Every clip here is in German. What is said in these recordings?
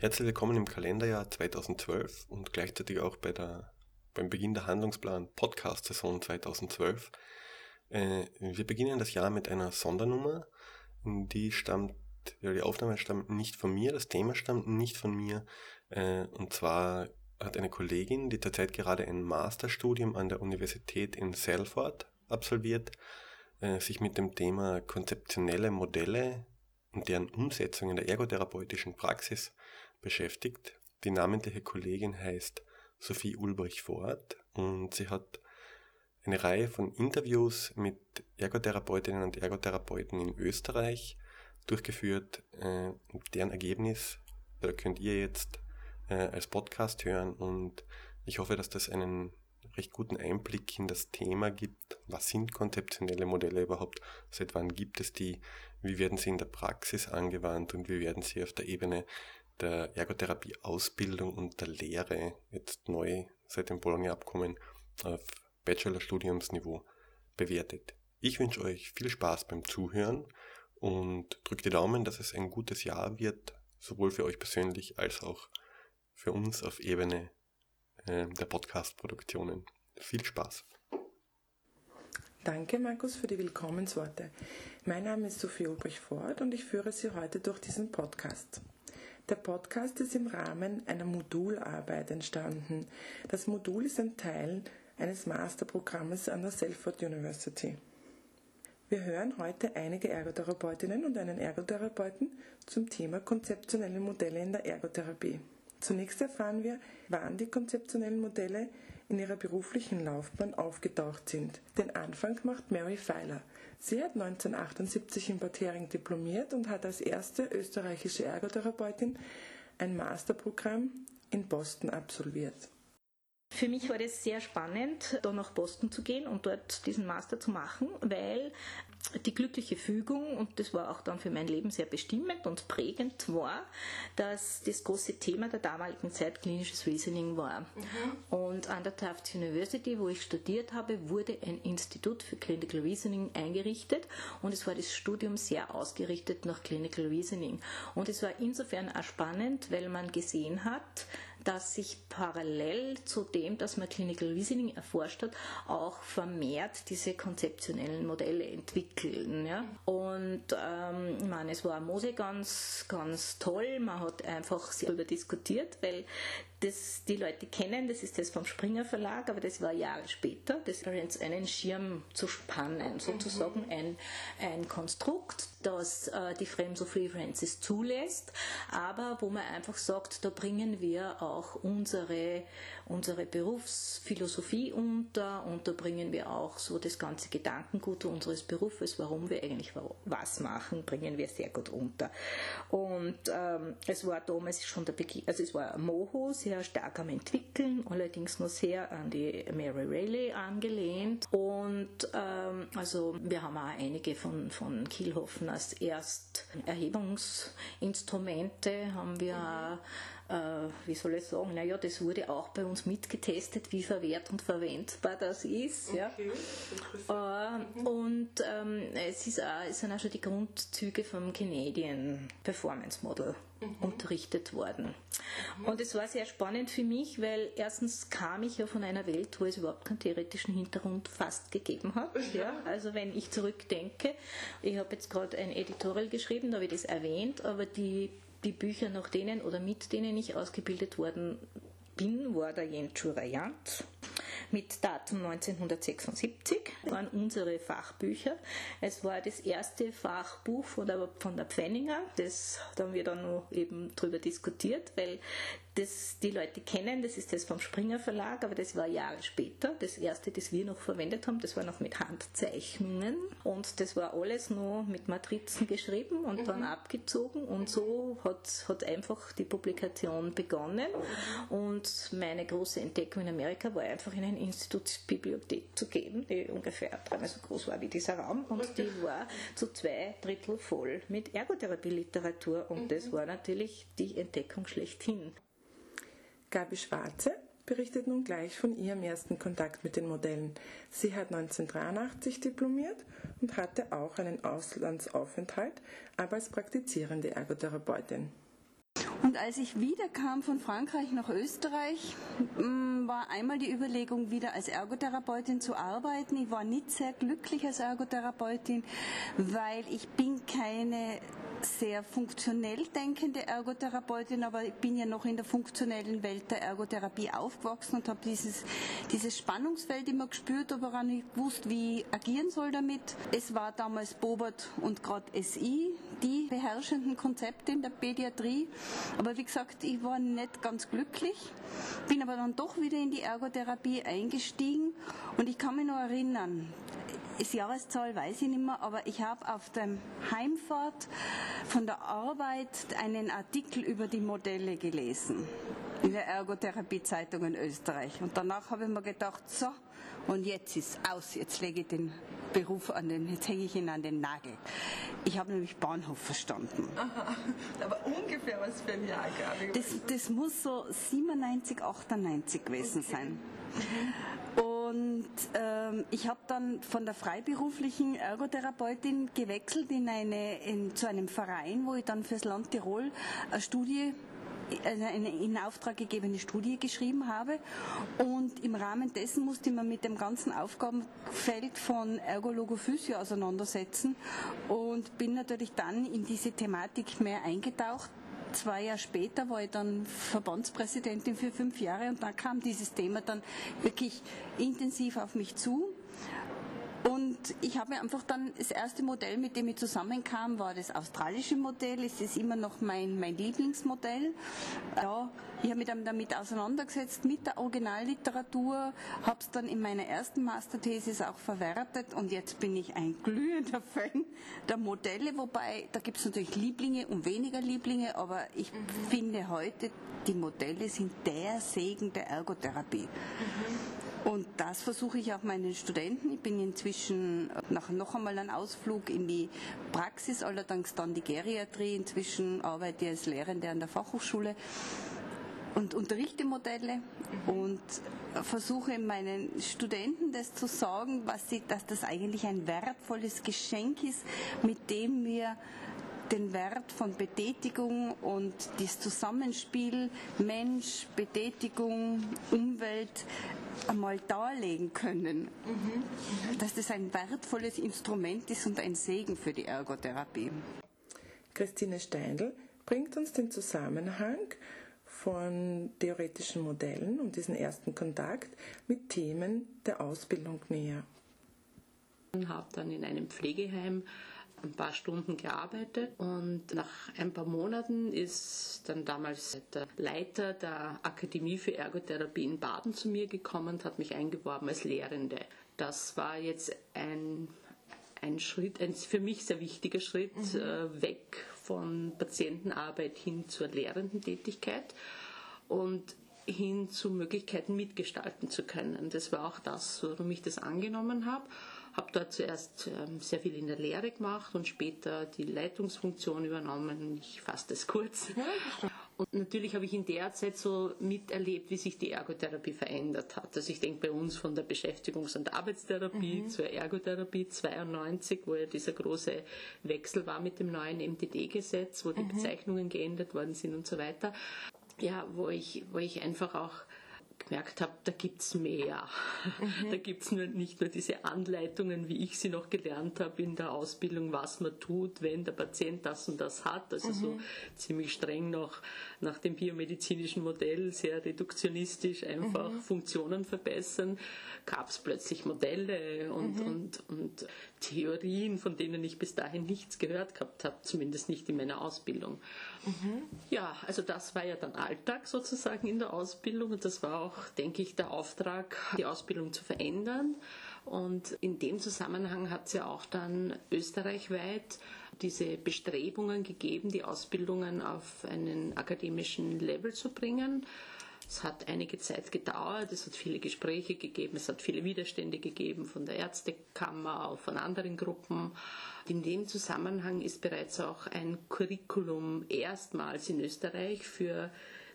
Herzlich willkommen im Kalenderjahr 2012 und gleichzeitig auch bei der, beim Beginn der Handlungsplan Podcast-Saison 2012. Äh, wir beginnen das Jahr mit einer Sondernummer, die stammt, ja, die Aufnahme stammt nicht von mir, das Thema stammt nicht von mir, äh, und zwar hat eine Kollegin, die zurzeit gerade ein Masterstudium an der Universität in Salford absolviert, äh, sich mit dem Thema konzeptionelle Modelle und deren Umsetzung in der ergotherapeutischen Praxis beschäftigt. Die namentliche Kollegin heißt Sophie Ulbrich-Ford und sie hat eine Reihe von Interviews mit Ergotherapeutinnen und Ergotherapeuten in Österreich durchgeführt. Äh, deren Ergebnis da könnt ihr jetzt äh, als Podcast hören und ich hoffe, dass das einen recht guten Einblick in das Thema gibt. Was sind konzeptionelle Modelle überhaupt? Seit wann gibt es die? Wie werden sie in der Praxis angewandt und wie werden sie auf der Ebene der Ergotherapie-Ausbildung und der Lehre jetzt neu seit dem Bologna-Abkommen auf Bachelorstudiumsniveau bewertet? Ich wünsche euch viel Spaß beim Zuhören und drückt die Daumen, dass es ein gutes Jahr wird, sowohl für euch persönlich als auch für uns auf Ebene äh, der Podcast-Produktionen. Viel Spaß! Danke, Markus, für die Willkommensworte. Mein Name ist Sophie Ulbrich-Ford und ich führe Sie heute durch diesen Podcast. Der Podcast ist im Rahmen einer Modularbeit entstanden. Das Modul ist ein Teil eines Masterprogrammes an der Salford University. Wir hören heute einige Ergotherapeutinnen und einen Ergotherapeuten zum Thema konzeptionelle Modelle in der Ergotherapie. Zunächst erfahren wir, wann die konzeptionellen Modelle in ihrer beruflichen Laufbahn aufgetaucht sind. Den Anfang macht Mary Feiler. Sie hat 1978 in Bad Hering diplomiert und hat als erste österreichische Ergotherapeutin ein Masterprogramm in Boston absolviert. Für mich war das sehr spannend, da nach Boston zu gehen und dort diesen Master zu machen, weil die glückliche Fügung, und das war auch dann für mein Leben sehr bestimmend und prägend, war, dass das große Thema der damaligen Zeit klinisches Reasoning war. Mhm. Und an der Tufts University, wo ich studiert habe, wurde ein Institut für Clinical Reasoning eingerichtet und es war das Studium sehr ausgerichtet nach Clinical Reasoning. Und es war insofern auch spannend, weil man gesehen hat, dass sich parallel zu dem, dass man Clinical Reasoning erforscht hat, auch vermehrt diese konzeptionellen Modelle entwickeln. Ja? Und ähm, ich meine, es war Mose ganz, ganz toll. Man hat einfach darüber diskutiert, weil das die Leute kennen, das ist das vom Springer Verlag, aber das war Jahre später, das ist einen Schirm zu spannen, sozusagen mhm. ein, ein Konstrukt, das äh, die Frame of References zulässt, aber wo man einfach sagt, da bringen wir auch unsere, unsere Berufsphilosophie unter und da bringen wir auch so das ganze Gedankengut unseres Berufes, warum wir eigentlich was machen, bringen wir sehr gut unter. Und ähm, es war damals schon der Beginn, also es war Moho, sehr stark am entwickeln, allerdings nur sehr an die Mary Rayleigh angelehnt und ähm, also wir haben auch einige von, von Kielhofen als Ersterhebungsinstrumente haben wir, äh, wie soll ich sagen, naja, das wurde auch bei uns mitgetestet, wie verwehrt und verwendbar das ist. Okay. Ja. Äh, und ähm, es, ist auch, es sind auch schon die Grundzüge vom Canadian Performance Model mhm. unterrichtet worden. Mhm. Und es war sehr spannend für mich, weil erstens kam ich ja von einer Welt, wo es überhaupt keinen theoretischen Hintergrund fast gegeben hat. Ja. Also wenn ich zurückdenke, ich habe jetzt gerade ein Editorial geschrieben, da habe ich das erwähnt, aber die, die Bücher, nach denen oder mit denen ich ausgebildet worden bin, war der Jens Schurayant mit Datum 1976 waren unsere Fachbücher. Es war das erste Fachbuch von der, von der Pfenninger, das haben wir dann noch eben drüber diskutiert, weil das die Leute kennen, das ist das vom Springer Verlag, aber das war Jahre später. Das erste, das wir noch verwendet haben, das war noch mit Handzeichnungen und das war alles nur mit Matrizen geschrieben und mhm. dann abgezogen und so hat, hat einfach die Publikation begonnen und meine große Entdeckung in Amerika war einfach in eine Institutsbibliothek zu gehen, die ungefähr dreimal so groß war wie dieser Raum und die war zu zwei Drittel voll mit Ergotherapie-Literatur und das mhm. war natürlich die Entdeckung schlechthin. Gabi Schwarze berichtet nun gleich von ihrem ersten Kontakt mit den Modellen. Sie hat 1983 diplomiert und hatte auch einen Auslandsaufenthalt, aber als praktizierende Ergotherapeutin. Und als ich wiederkam von Frankreich nach Österreich, mm, war einmal die Überlegung, wieder als Ergotherapeutin zu arbeiten. Ich war nicht sehr glücklich als Ergotherapeutin, weil ich bin keine sehr funktionell denkende Ergotherapeutin, aber ich bin ja noch in der funktionellen Welt der Ergotherapie aufgewachsen und habe dieses, dieses Spannungsfeld immer gespürt, aber auch nicht gewusst, wie ich agieren soll damit. Es war damals Bobert und gerade SI, die beherrschenden Konzepte in der Pädiatrie. Aber wie gesagt, ich war nicht ganz glücklich, bin aber dann doch wieder in die Ergotherapie eingestiegen und ich kann mich noch erinnern, das Jahreszahl weiß ich nicht mehr, aber ich habe auf dem Heimfahrt von der Arbeit einen Artikel über die Modelle gelesen in der Ergotherapie-Zeitung in Österreich. Und danach habe ich mir gedacht, so, und jetzt ist aus, jetzt lege ich den Beruf an den, jetzt hänge ich ihn an den Nagel. Ich habe nämlich Bahnhof verstanden. Aha, aber ungefähr was für ein Jahr gerade? Das, das muss so 97, 98 gewesen okay. sein. Mhm. Und ähm, ich habe dann von der freiberuflichen Ergotherapeutin gewechselt in eine, in, zu einem Verein, wo ich dann fürs Land Tirol eine Studie eine in Auftrag gegebene Studie geschrieben habe. Und im Rahmen dessen musste man mit dem ganzen Aufgabenfeld von Ergologophysio auseinandersetzen und bin natürlich dann in diese Thematik mehr eingetaucht zwei Jahre später war ich dann Verbandspräsidentin für fünf Jahre und dann kam dieses Thema dann wirklich intensiv auf mich zu. Und ich habe mir einfach dann das erste Modell, mit dem ich zusammenkam, war das australische Modell. Es ist immer noch mein, mein Lieblingsmodell. Ja, ich habe mich dann damit auseinandergesetzt mit der Originalliteratur, habe es dann in meiner ersten Masterthesis auch verwertet und jetzt bin ich ein glühender Fan der Modelle, wobei da gibt es natürlich Lieblinge und weniger Lieblinge, aber ich mhm. finde heute, die Modelle sind der Segen der Ergotherapie. Mhm. Und das versuche ich auch meinen Studenten. Ich bin inzwischen nach noch einmal einen Ausflug in die Praxis, allerdings dann die Geriatrie. Inzwischen arbeite ich als Lehrende an der Fachhochschule und unterrichte Modelle und versuche meinen Studenten das zu sagen, was sie, dass das eigentlich ein wertvolles Geschenk ist, mit dem wir den Wert von Betätigung und das Zusammenspiel Mensch, Betätigung, Umwelt einmal darlegen können, mhm. dass das ein wertvolles Instrument ist und ein Segen für die Ergotherapie. Christine Steindl bringt uns den Zusammenhang von theoretischen Modellen und diesen ersten Kontakt mit Themen der Ausbildung näher. Ich habe dann in einem Pflegeheim ein paar Stunden gearbeitet und nach ein paar Monaten ist dann damals der Leiter der Akademie für Ergotherapie in Baden zu mir gekommen und hat mich eingeworben als Lehrende. Das war jetzt ein, ein Schritt, ein für mich sehr wichtiger Schritt mhm. äh, weg von Patientenarbeit hin zur lehrenden Tätigkeit und hin zu Möglichkeiten mitgestalten zu können. Das war auch das, warum ich das angenommen habe habe dort zuerst ähm, sehr viel in der Lehre gemacht und später die Leitungsfunktion übernommen. Ich fasse das kurz. Und natürlich habe ich in der Zeit so miterlebt, wie sich die Ergotherapie verändert hat. Also ich denke bei uns von der Beschäftigungs- und Arbeitstherapie mhm. zur Ergotherapie 92, wo ja dieser große Wechsel war mit dem neuen MTD-Gesetz, wo die mhm. Bezeichnungen geändert worden sind und so weiter. Ja, wo ich, wo ich einfach auch gemerkt habe, da gibt es mehr. Mhm. Da gibt es nicht nur diese Anleitungen, wie ich sie noch gelernt habe in der Ausbildung, was man tut, wenn der Patient das und das hat. Also mhm. so ziemlich streng noch nach dem biomedizinischen Modell, sehr reduktionistisch einfach mhm. Funktionen verbessern, gab es plötzlich Modelle und, mhm. und, und Theorien, von denen ich bis dahin nichts gehört gehabt habe, zumindest nicht in meiner Ausbildung. Mhm. Ja, also das war ja dann Alltag sozusagen in der Ausbildung und das war auch, denke ich, der Auftrag, die Ausbildung zu verändern. Und in dem Zusammenhang hat es ja auch dann österreichweit diese Bestrebungen gegeben, die Ausbildungen auf einen akademischen Level zu bringen. Es hat einige Zeit gedauert, es hat viele Gespräche gegeben, es hat viele Widerstände gegeben von der Ärztekammer, auch von anderen Gruppen. In dem Zusammenhang ist bereits auch ein Curriculum erstmals in Österreich für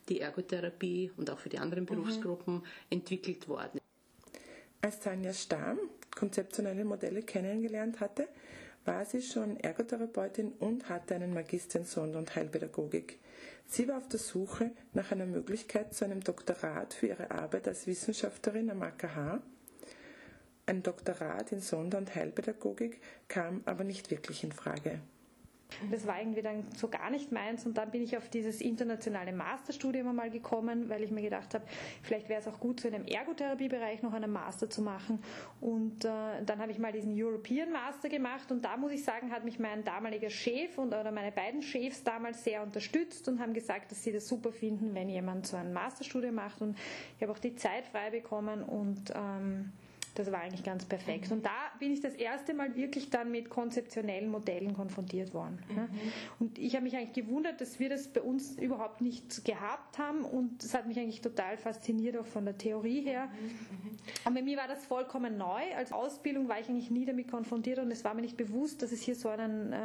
die Ergotherapie und auch für die anderen mhm. Berufsgruppen mhm. entwickelt worden. Als Tanja Stamm konzeptionelle Modelle kennengelernt hatte, war sie schon Ergotherapeutin und hatte einen Magister in Sonder- und Heilpädagogik. Sie war auf der Suche nach einer Möglichkeit zu einem Doktorat für ihre Arbeit als Wissenschaftlerin am AKH. Ein Doktorat in Sonder- und Heilpädagogik kam aber nicht wirklich in Frage. Das war irgendwie dann so gar nicht meins und dann bin ich auf dieses internationale Masterstudium einmal gekommen, weil ich mir gedacht habe, vielleicht wäre es auch gut, so in einem Ergotherapiebereich noch einen Master zu machen. Und äh, dann habe ich mal diesen European Master gemacht und da muss ich sagen, hat mich mein damaliger Chef und oder meine beiden Chefs damals sehr unterstützt und haben gesagt, dass sie das super finden, wenn jemand so ein Masterstudium macht. Und ich habe auch die Zeit frei bekommen und ähm, das war eigentlich ganz perfekt. Und da bin ich das erste Mal wirklich dann mit konzeptionellen Modellen konfrontiert worden. Mhm. Und ich habe mich eigentlich gewundert, dass wir das bei uns überhaupt nicht gehabt haben. Und das hat mich eigentlich total fasziniert, auch von der Theorie her. Mhm. Und bei mir war das vollkommen neu. Als Ausbildung war ich eigentlich nie damit konfrontiert und es war mir nicht bewusst, dass es hier so einen äh,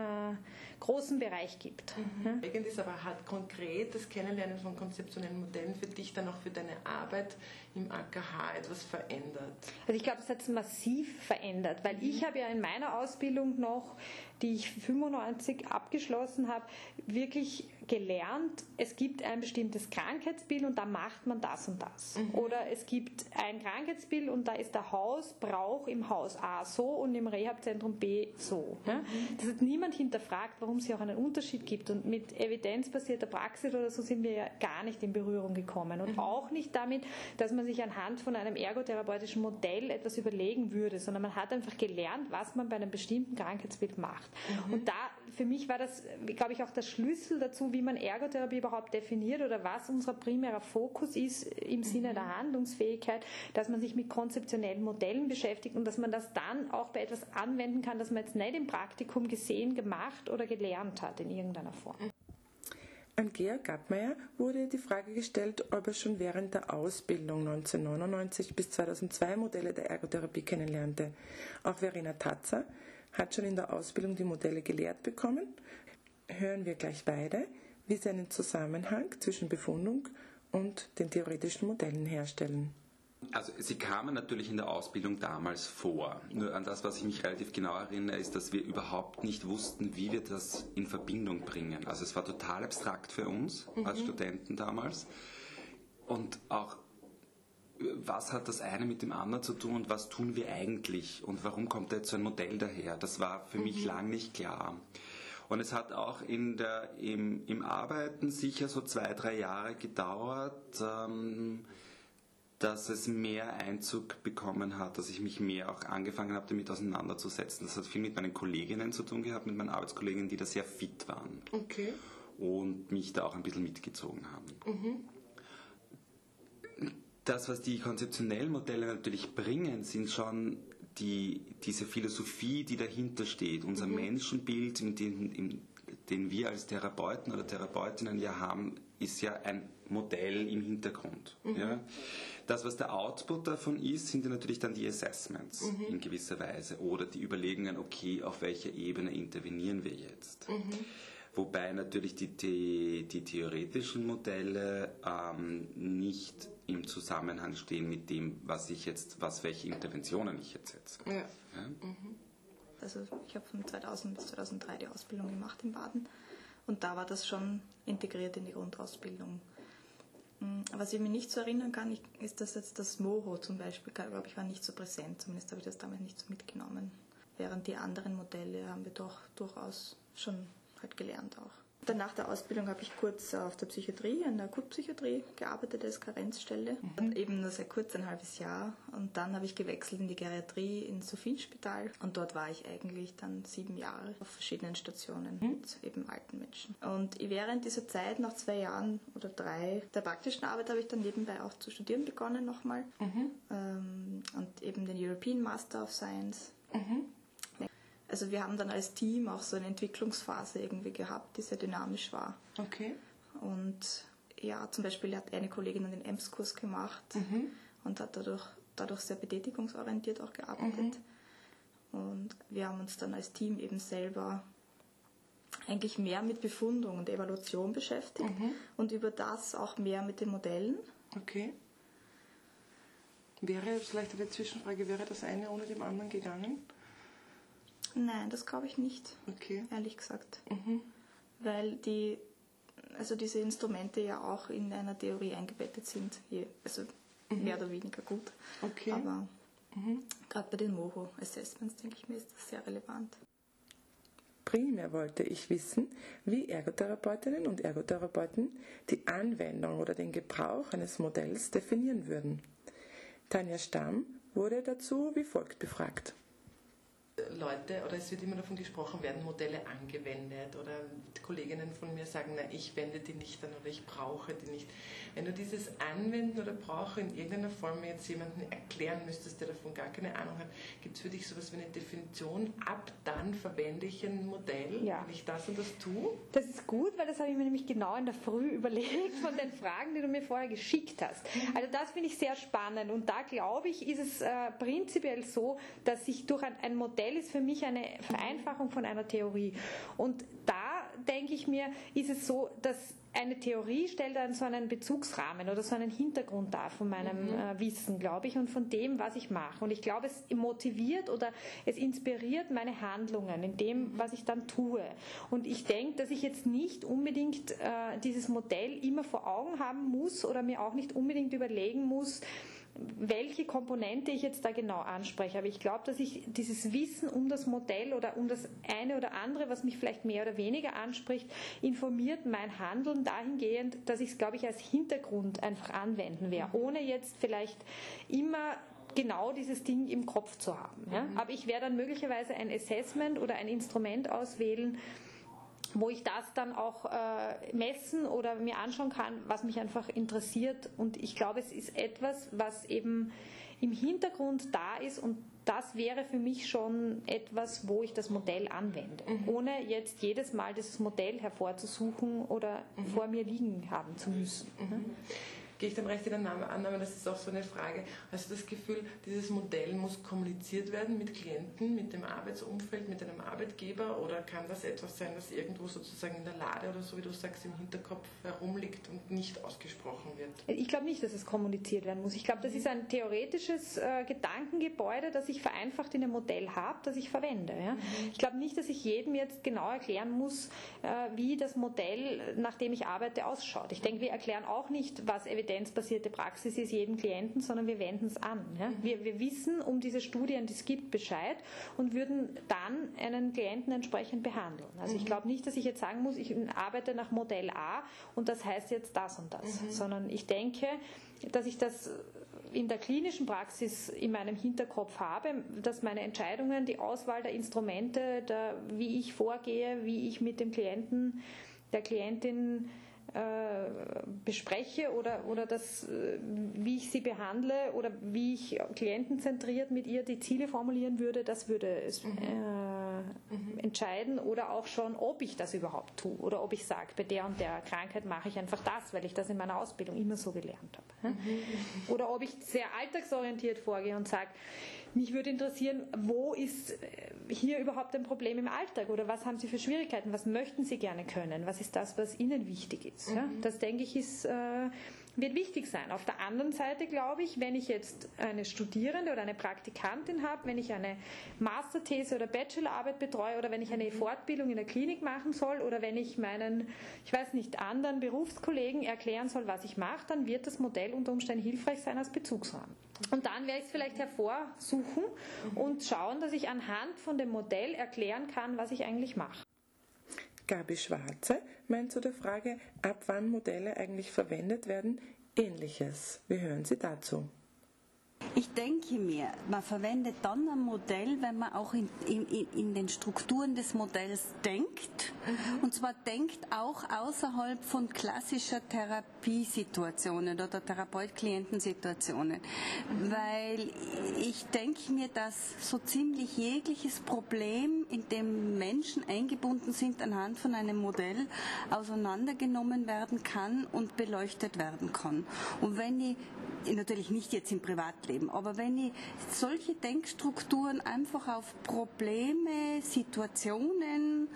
großen Bereich gibt. Mhm. Ja. ist aber hat konkret das Kennenlernen von konzeptionellen Modellen für dich dann auch für deine Arbeit im AKH etwas verändert? Also ich glaube, es massiv verändert, weil mhm. ich habe ja in meiner Ausbildung noch, die ich 95 abgeschlossen habe, wirklich gelernt, es gibt ein bestimmtes Krankheitsbild und da macht man das und das. Mhm. Oder es gibt ein Krankheitsbild und da ist der Hausbrauch im Haus A so und im Rehabzentrum B so. Mhm. Das hat niemand hinterfragt, warum es hier auch einen Unterschied gibt. Und mit evidenzbasierter Praxis oder so sind wir ja gar nicht in Berührung gekommen. Und mhm. auch nicht damit, dass man sich anhand von einem ergotherapeutischen Modell etwas überlegen würde, sondern man hat einfach gelernt, was man bei einem bestimmten Krankheitsbild macht. Mhm. Und da, für mich war das, glaube ich, auch der Schlüssel dazu, wie man Ergotherapie überhaupt definiert oder was unser primärer Fokus ist im Sinne der mhm. Handlungsfähigkeit, dass man sich mit konzeptionellen Modellen beschäftigt und dass man das dann auch bei etwas anwenden kann, das man jetzt nicht im Praktikum gesehen, gemacht oder gelernt hat in irgendeiner Form. An Georg Gattmeier wurde die Frage gestellt, ob er schon während der Ausbildung 1999 bis 2002 Modelle der Ergotherapie kennenlernte. Auch Verena Tatzer hat schon in der Ausbildung die Modelle gelehrt bekommen. Hören wir gleich beide wie sie einen Zusammenhang zwischen Befundung und den theoretischen Modellen herstellen. Also sie kamen natürlich in der Ausbildung damals vor. Nur an das, was ich mich relativ genau erinnere, ist, dass wir überhaupt nicht wussten, wie wir das in Verbindung bringen. Also es war total abstrakt für uns mhm. als Studenten damals. Und auch, was hat das eine mit dem anderen zu tun und was tun wir eigentlich und warum kommt da jetzt so ein Modell daher? Das war für mhm. mich lang nicht klar. Und es hat auch in der, im, im Arbeiten sicher so zwei, drei Jahre gedauert, ähm, dass es mehr Einzug bekommen hat, dass ich mich mehr auch angefangen habe, damit auseinanderzusetzen. Das hat viel mit meinen Kolleginnen zu tun gehabt, mit meinen Arbeitskolleginnen, die da sehr fit waren. Okay. Und mich da auch ein bisschen mitgezogen haben. Mhm. Das, was die konzeptionellen Modelle natürlich bringen, sind schon die, diese Philosophie, die dahinter steht, unser mhm. Menschenbild, in den, in, den wir als Therapeuten oder Therapeutinnen ja haben, ist ja ein Modell im Hintergrund. Mhm. Ja. Das, was der Output davon ist, sind ja natürlich dann die Assessments mhm. in gewisser Weise oder die Überlegungen, okay, auf welcher Ebene intervenieren wir jetzt. Mhm. Wobei natürlich die, die, die theoretischen Modelle ähm, nicht im Zusammenhang stehen mit dem, was ich jetzt, was welche Interventionen ich jetzt setze. Ja. Ja? Mhm. Also ich habe von 2000 bis 2003 die Ausbildung gemacht in Baden und da war das schon integriert in die Grundausbildung. Mhm. Was ich mir nicht so erinnern kann, ist, dass jetzt das Moho zum Beispiel, glaube ich, war nicht so präsent. Zumindest habe ich das damals nicht so mitgenommen. Während die anderen Modelle haben wir doch durchaus schon halt gelernt auch. Dann nach der Ausbildung habe ich kurz auf der Psychiatrie, in der Akutpsychiatrie gearbeitet als Karenzstelle. Mhm. Eben nur sehr kurz, ein halbes Jahr. Und dann habe ich gewechselt in die Geriatrie ins Sophienspital. Und dort war ich eigentlich dann sieben Jahre auf verschiedenen Stationen mhm. mit eben alten Menschen. Und während dieser Zeit, nach zwei Jahren oder drei der praktischen Arbeit, habe ich dann nebenbei auch zu studieren begonnen nochmal. Mhm. Ähm, und eben den European Master of Science. Mhm. Also wir haben dann als Team auch so eine Entwicklungsphase irgendwie gehabt, die sehr dynamisch war. Okay. Und ja, zum Beispiel hat eine Kollegin den EMS-Kurs gemacht mhm. und hat dadurch, dadurch sehr betätigungsorientiert auch gearbeitet. Mhm. Und wir haben uns dann als Team eben selber eigentlich mehr mit Befundung und Evaluation beschäftigt mhm. und über das auch mehr mit den Modellen. Okay. Wäre, vielleicht eine Zwischenfrage, wäre das eine ohne dem anderen gegangen? Nein, das glaube ich nicht. Okay. Ehrlich gesagt. Mhm. Weil die, also diese Instrumente ja auch in einer Theorie eingebettet sind. Je, also mehr oder weniger gut. Mhm. Okay. Aber gerade bei den Moho Assessments, denke ich mir, ist das sehr relevant. Primär wollte ich wissen, wie Ergotherapeutinnen und Ergotherapeuten die Anwendung oder den Gebrauch eines Modells definieren würden. Tanja Stamm wurde dazu wie folgt befragt. Leute, oder es wird immer davon gesprochen, werden Modelle angewendet oder Kolleginnen von mir sagen, na, ich wende die nicht an oder ich brauche die nicht. Wenn du dieses Anwenden oder Brauchen in irgendeiner Form jetzt jemandem erklären müsstest, der davon gar keine Ahnung hat, gibt es für dich sowas wie eine Definition, ab dann verwende ich ein Modell, Ja. wenn ich das und das tue? Das ist gut, weil das habe ich mir nämlich genau in der Früh überlegt von den Fragen, die du mir vorher geschickt hast. Also das finde ich sehr spannend und da glaube ich, ist es äh, prinzipiell so, dass sich durch ein, ein Modell ist für mich eine Vereinfachung von einer Theorie. Und da denke ich mir, ist es so, dass eine Theorie stellt dann so einen Bezugsrahmen oder so einen Hintergrund dar von meinem äh, Wissen, glaube ich, und von dem, was ich mache. Und ich glaube, es motiviert oder es inspiriert meine Handlungen in dem, was ich dann tue. Und ich denke, dass ich jetzt nicht unbedingt äh, dieses Modell immer vor Augen haben muss oder mir auch nicht unbedingt überlegen muss, welche Komponente ich jetzt da genau anspreche. Aber ich glaube, dass ich dieses Wissen um das Modell oder um das eine oder andere, was mich vielleicht mehr oder weniger anspricht, informiert mein Handeln dahingehend, dass ich es, glaube ich, als Hintergrund einfach anwenden werde, ohne jetzt vielleicht immer genau dieses Ding im Kopf zu haben. Ja? Aber ich werde dann möglicherweise ein Assessment oder ein Instrument auswählen, wo ich das dann auch äh, messen oder mir anschauen kann, was mich einfach interessiert. Und ich glaube, es ist etwas, was eben im Hintergrund da ist und das wäre für mich schon etwas, wo ich das Modell anwende, ohne jetzt jedes Mal dieses Modell hervorzusuchen oder vor mir liegen haben zu müssen. ne? Gehe ich dann recht in der Annahme- das ist auch so eine Frage. Hast du das Gefühl, dieses Modell muss kommuniziert werden mit Klienten, mit dem Arbeitsumfeld, mit einem Arbeitgeber oder kann das etwas sein, das irgendwo sozusagen in der Lade oder so, wie du sagst, im Hinterkopf herumliegt und nicht ausgesprochen wird? Ich glaube nicht, dass es kommuniziert werden muss. Ich glaube, das ist ein theoretisches äh, Gedankengebäude, das ich vereinfacht in einem Modell habe, das ich verwende. Ja? Ich glaube nicht, dass ich jedem jetzt genau erklären muss, äh, wie das Modell, nach dem ich arbeite, ausschaut. Ich denke, wir erklären auch nicht, was evidenzbasierte Praxis ist jedem Klienten, sondern wir wenden es an. Ja? Wir, wir wissen um diese Studien, die es gibt, Bescheid und würden dann einen Klienten entsprechend behandeln. Also ich glaube nicht, dass ich jetzt sagen muss, ich arbeite nach Modell A und das heißt jetzt das und das, sondern ich denke, dass ich das in der klinischen Praxis in meinem Hinterkopf habe, dass meine Entscheidungen, die Auswahl der Instrumente, der, wie ich vorgehe, wie ich mit dem Klienten, der Klientin bespreche oder, oder das, äh, wie ich sie behandle oder wie ich klientenzentriert mit ihr die Ziele formulieren würde, das würde es äh, entscheiden oder auch schon, ob ich das überhaupt tue oder ob ich sage, bei der und der Krankheit mache ich einfach das, weil ich das in meiner Ausbildung immer so gelernt habe. ja. Oder ob ich sehr alltagsorientiert vorgehe und sage, mich würde interessieren, wo ist äh, hier überhaupt ein Problem im Alltag oder was haben Sie für Schwierigkeiten, was möchten Sie gerne können, was ist das, was Ihnen wichtig ist. Ja? Das denke ich ist, äh, wird wichtig sein. Auf der anderen Seite glaube ich, wenn ich jetzt eine Studierende oder eine Praktikantin habe, wenn ich eine Masterthese oder Bachelorarbeit betreue oder wenn ich eine Fortbildung in der Klinik machen soll oder wenn ich meinen, ich weiß nicht, anderen Berufskollegen erklären soll, was ich mache, dann wird das Modell unter Umständen hilfreich sein als Bezugsrahmen. Und dann werde ich es vielleicht hervorsuchen und schauen, dass ich anhand von dem Modell erklären kann, was ich eigentlich mache. Gabi Schwarze meint zu der Frage, ab wann Modelle eigentlich verwendet werden, ähnliches. Wir hören sie dazu. Ich denke mir, man verwendet dann ein Modell, wenn man auch in, in, in den Strukturen des Modells denkt. Und zwar denkt auch außerhalb von klassischer Therapiesituationen oder Therapeut-Klientensituationen. Weil ich denke mir, dass so ziemlich jegliches Problem, in dem Menschen eingebunden sind, anhand von einem Modell auseinandergenommen werden kann und beleuchtet werden kann. Und wenn ich natürlich nicht jetzt im Privatleben, aber wenn ich solche Denkstrukturen einfach auf Probleme, Situationen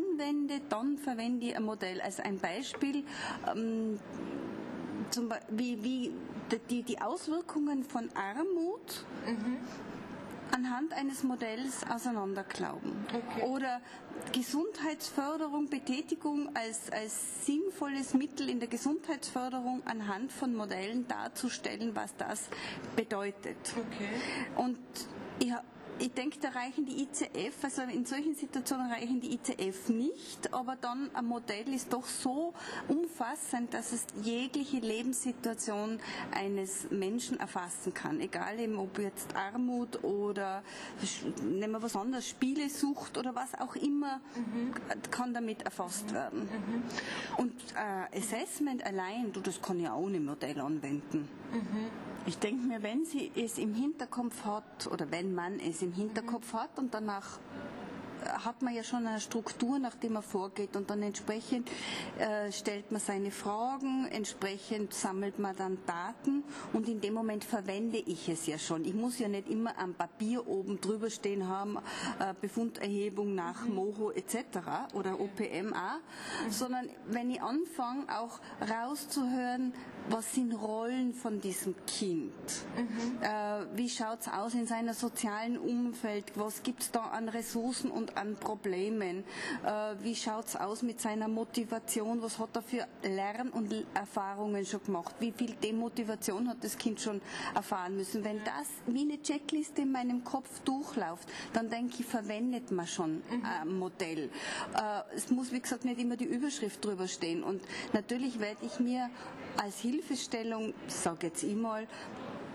anwende, dann verwende ich ein Modell. Also ein Beispiel, ähm, zum wie, wie die, die Auswirkungen von Armut anhand eines Modells auseinanderklauben. Okay. Oder Gesundheitsförderung, Betätigung als, als sinnvolles Mittel in der Gesundheitsförderung anhand von Modellen darzustellen, was das bedeutet. Okay. Und ich, ich denke, da reichen die ICF, also in solchen Situationen reichen die ICF nicht, aber dann ein Modell ist doch so umfassend, dass es jegliche Lebenssituation eines Menschen erfassen kann. Egal eben, ob jetzt Armut oder nehmen wir was anderes, Spielesucht oder was auch immer, kann damit erfasst werden. Und äh, Assessment allein, du, das kann ja auch ohne Modell anwenden. Ich denke mir, wenn sie es im Hinterkopf hat oder wenn man es im Hinterkopf hat und danach hat man ja schon eine Struktur, nach der man vorgeht und dann entsprechend äh, stellt man seine Fragen, entsprechend sammelt man dann Daten und in dem Moment verwende ich es ja schon. Ich muss ja nicht immer am Papier oben drüber stehen haben, äh, Befunderhebung nach Moho etc. oder OPM auch, sondern wenn ich anfange auch rauszuhören, was sind Rollen von diesem Kind? Äh, wie schaut es aus in seiner sozialen Umfeld? Was gibt es da an Ressourcen und an Problemen? Äh, wie schaut es aus mit seiner Motivation? Was hat er für Lern- und Erfahrungen schon gemacht? Wie viel Demotivation hat das Kind schon erfahren müssen? Wenn das wie eine Checkliste in meinem Kopf durchläuft, dann denke ich, verwendet man schon ein Modell. Äh, es muss, wie gesagt, nicht immer die Überschrift drüber stehen. Und natürlich werde ich mir als Hilfestellung, sage jetzt ich mal,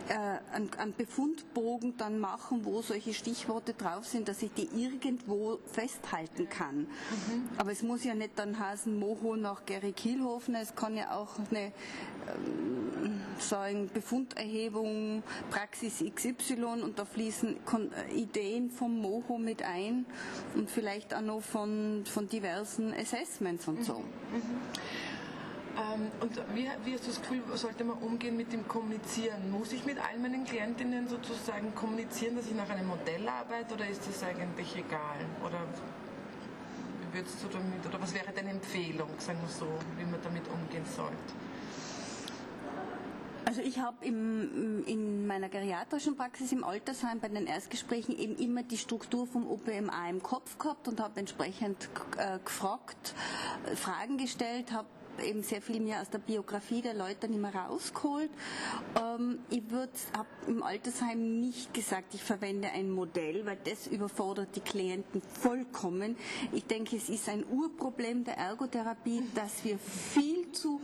äh, einen, einen Befundbogen dann machen, wo solche Stichworte drauf sind, dass ich die irgendwo festhalten kann. Aber es muss ja nicht dann heißen Moho nach Gary Kielhofen, es kann ja auch eine ähm, sagen Befunderhebung, Praxis XY und da fließen Kon äh, Ideen vom Moho mit ein und vielleicht auch noch von, von diversen Assessments und so. Ähm, und wie, wie hast du das Gefühl, sollte man umgehen mit dem Kommunizieren? Muss ich mit all meinen Klientinnen sozusagen kommunizieren, dass ich nach einem Modell arbeite oder ist das eigentlich egal? Oder wie würdest du damit, oder was wäre deine Empfehlung, sagen wir so, wie man damit umgehen sollte? Also ich habe in meiner geriatrischen Praxis im Altersheim bei den Erstgesprächen eben immer die Struktur vom OPMA im Kopf gehabt und habe entsprechend äh, gefragt, Fragen gestellt, habe eben sehr viel mehr aus der Biografie der Leute nicht mehr rausgeholt. Ähm, ich habe im Altersheim nicht gesagt, ich verwende ein Modell, weil das überfordert die Klienten vollkommen. Ich denke, es ist ein Urproblem der Ergotherapie, dass wir viel zu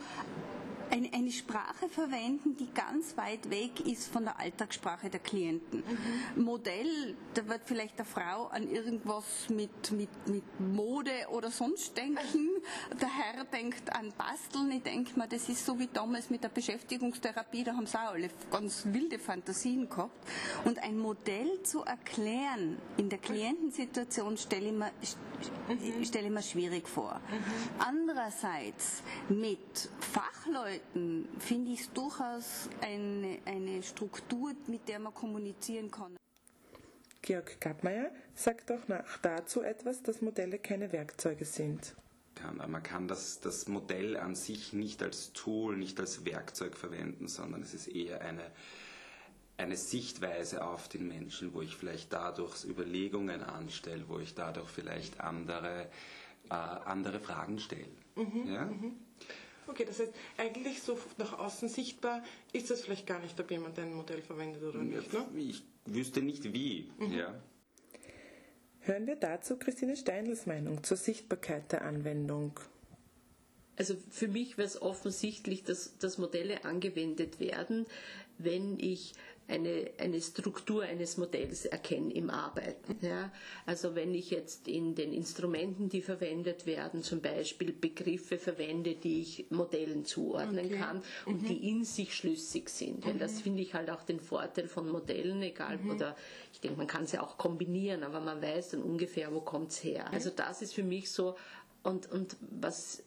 eine, eine Sprache verwenden, die ganz weit weg ist von der Alltagssprache der Klienten. Modell, da wird vielleicht der Frau an irgendwas mit, mit, mit Mode oder sonst denken. Der Herr denkt an Basteln. Ich denke mal, das ist so wie damals mit der Beschäftigungstherapie, da haben sie auch alle ganz wilde Fantasien gehabt. Und ein Modell zu erklären in der Klientensituation stelle ich mir, stelle ich mir schwierig vor. Andererseits mit Fachleuten finde ich es durchaus eine, eine Struktur, mit der man kommunizieren kann. Georg Gattmeier sagt auch nach dazu etwas, dass Modelle keine Werkzeuge sind. kann. Man kann das, das Modell an sich nicht als Tool, nicht als Werkzeug verwenden, sondern es ist eher eine, eine Sichtweise auf den Menschen, wo ich vielleicht dadurch Überlegungen anstelle, wo ich dadurch vielleicht andere, äh, andere Fragen stelle. ja? Okay, das heißt, eigentlich so nach außen sichtbar ist das vielleicht gar nicht, ob jemand ein Modell verwendet oder nicht, ne? Ich wüsste nicht wie. Ja. Hören wir dazu Christine Steindls Meinung zur Sichtbarkeit der Anwendung. Also für mich wäre es offensichtlich, dass, dass Modelle angewendet werden, wenn ich eine, eine Struktur eines Modells erkenne im Arbeiten. Ja? Also wenn ich jetzt in den Instrumenten, die verwendet werden, zum Beispiel Begriffe verwende, die ich Modellen zuordnen Okay. kann und die in sich schlüssig sind. Weil das finde ich halt auch den Vorteil von Modellen, egal, oder ich denke, man kann sie auch kombinieren, aber man weiß dann ungefähr, wo kommt es her. Also das ist für mich so, und, und was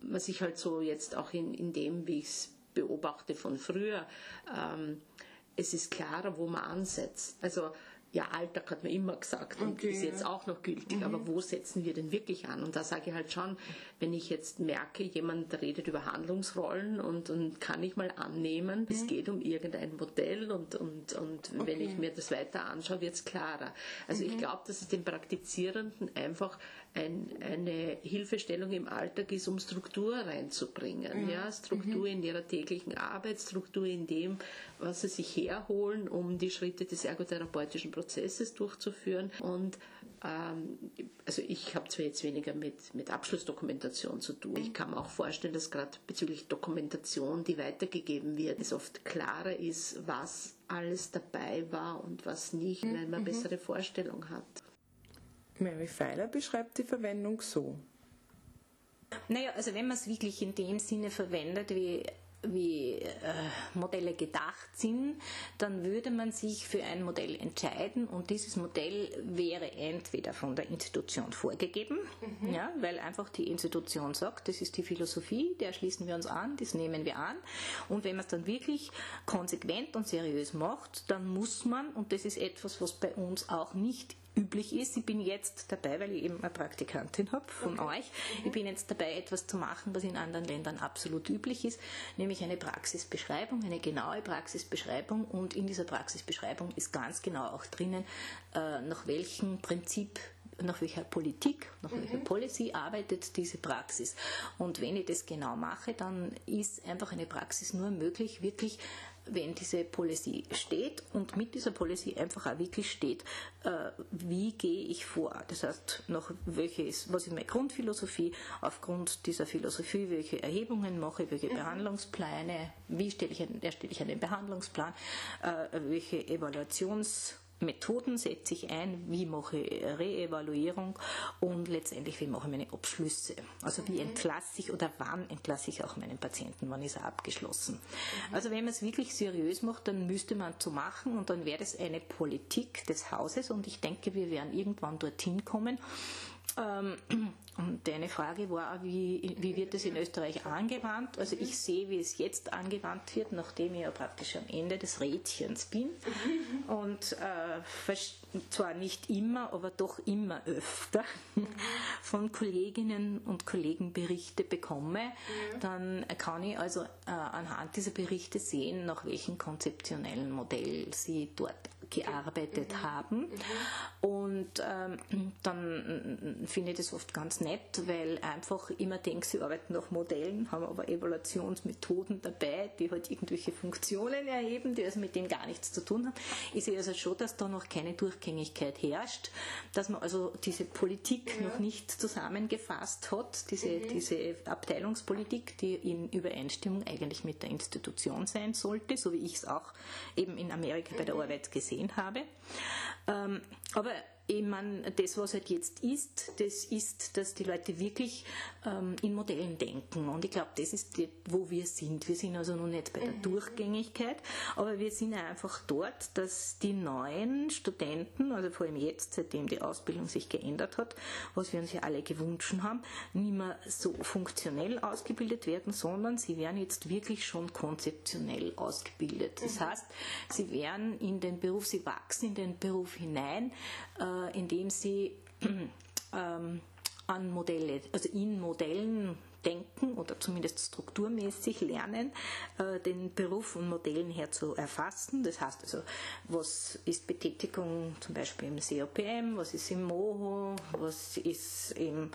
was ich halt so jetzt auch in, in dem, wie ich es beobachte von früher, ähm, es ist klarer, wo man ansetzt. Also ja, Alltag hat man immer gesagt und Okay. ist jetzt auch noch gültig, aber wo setzen wir denn wirklich an? Und da sage ich halt schon, wenn ich jetzt merke, jemand redet über Handlungsrollen und, und kann ich mal annehmen, es geht um irgendein Modell und, und, und wenn ich mir das weiter anschaue, wird es klarer. Also ich glaube, dass es den Praktizierenden einfach ein, eine Hilfestellung im Alltag ist, um Struktur reinzubringen. Ja, Struktur in ihrer täglichen Arbeit, Struktur in dem, was sie sich herholen, um die Schritte des ergotherapeutischen Prozesses durchzuführen. Und ähm, also ich habe zwar jetzt weniger mit, mit Abschlussdokumentation zu tun. Ich kann mir auch vorstellen, dass gerade bezüglich Dokumentation, die weitergegeben wird, es oft klarer ist, was alles dabei war und was nicht, weil man eine bessere Vorstellung hat. Mary Feiler beschreibt die Verwendung so. Naja, also wenn man es wirklich in dem Sinne verwendet, wie, wie äh, Modelle gedacht sind, dann würde man sich für ein Modell entscheiden und dieses Modell wäre entweder von der Institution vorgegeben, ja, weil einfach die Institution sagt, das ist die Philosophie, der schließen wir uns an, das nehmen wir an. Und wenn man es dann wirklich konsequent und seriös macht, dann muss man, und das ist etwas, was bei uns auch nicht üblich ist. Ich bin jetzt dabei, weil ich eben eine Praktikantin habe von euch. Ich bin jetzt dabei, etwas zu machen, was in anderen Ländern absolut üblich ist, nämlich eine Praxisbeschreibung, eine genaue Praxisbeschreibung. Und in dieser Praxisbeschreibung ist ganz genau auch drinnen, äh, nach welchem Prinzip nach welcher Politik, nach welcher Policy arbeitet diese Praxis. Und wenn ich das genau mache, dann ist einfach eine Praxis nur möglich, wirklich wenn diese Policy steht und mit dieser Policy einfach auch wirklich steht, äh, wie gehe ich vor. Das heißt, nach welche ist, was ist meine Grundphilosophie, aufgrund dieser Philosophie, welche Erhebungen mache ich, welche Behandlungspläne, wie stelle ich, einen- erstelle ich einen Behandlungsplan, äh, welche Evaluations Methoden setze ich ein, wie mache ich Reevaluierung und letztendlich, wie mache ich meine Abschlüsse. Also wie entlasse ich oder wann entlasse ich auch meinen Patienten, wann ist er abgeschlossen. Also wenn man es wirklich seriös macht, dann müsste man so machen und dann wäre das eine Politik des Hauses und ich denke, wir werden irgendwann dorthin kommen. Ähm, und deine Frage war, wie, wie wird das in Österreich angewandt? Also ich sehe, wie es jetzt angewandt wird, nachdem ich ja praktisch am Ende des Rädchens bin und äh, vers- zwar nicht immer, aber doch immer öfter von Kolleginnen und Kollegen Berichte bekomme, dann kann ich also äh, anhand dieser Berichte sehen, nach welchem konzeptionellen Modell sie dort gearbeitet haben. Und ähm, dann äh, finde ich das oft ganz nett, weil einfach immer denke, sie arbeiten nach Modellen, haben aber Evaluationsmethoden dabei, die halt irgendwelche Funktionen erheben, die also mit dem gar nichts zu tun haben. Ich sehe also schon, dass da noch keine Durchgängigkeit herrscht, dass man also diese Politik noch nicht zusammengefasst hat, diese, diese Abteilungspolitik, die in Übereinstimmung eigentlich mit der Institution sein sollte, so wie ich es auch eben in Amerika bei der Arbeit gesehen habe. Ähm, aber ich meine, das, was halt jetzt ist, das ist, dass die Leute wirklich ähm, in Modellen denken. Und ich glaube, das ist, die, wo wir sind. Wir sind also noch nicht bei der Durchgängigkeit, aber wir sind einfach dort, dass die neuen Studenten, also vor allem jetzt, seitdem die Ausbildung sich geändert hat, was wir uns ja alle gewünscht haben, nicht mehr so funktionell ausgebildet werden, sondern sie werden jetzt wirklich schon konzeptionell ausgebildet. Das heißt, sie werden in den Beruf, sie wachsen in den Beruf hinein, indem sie ähm, an Modelle, also in Modellen denken oder zumindest strukturmäßig lernen, äh, den Beruf von Modellen her zu erfassen. Das heißt also, was ist Betätigung zum Beispiel im COPM, was ist im MOHO, was ist im,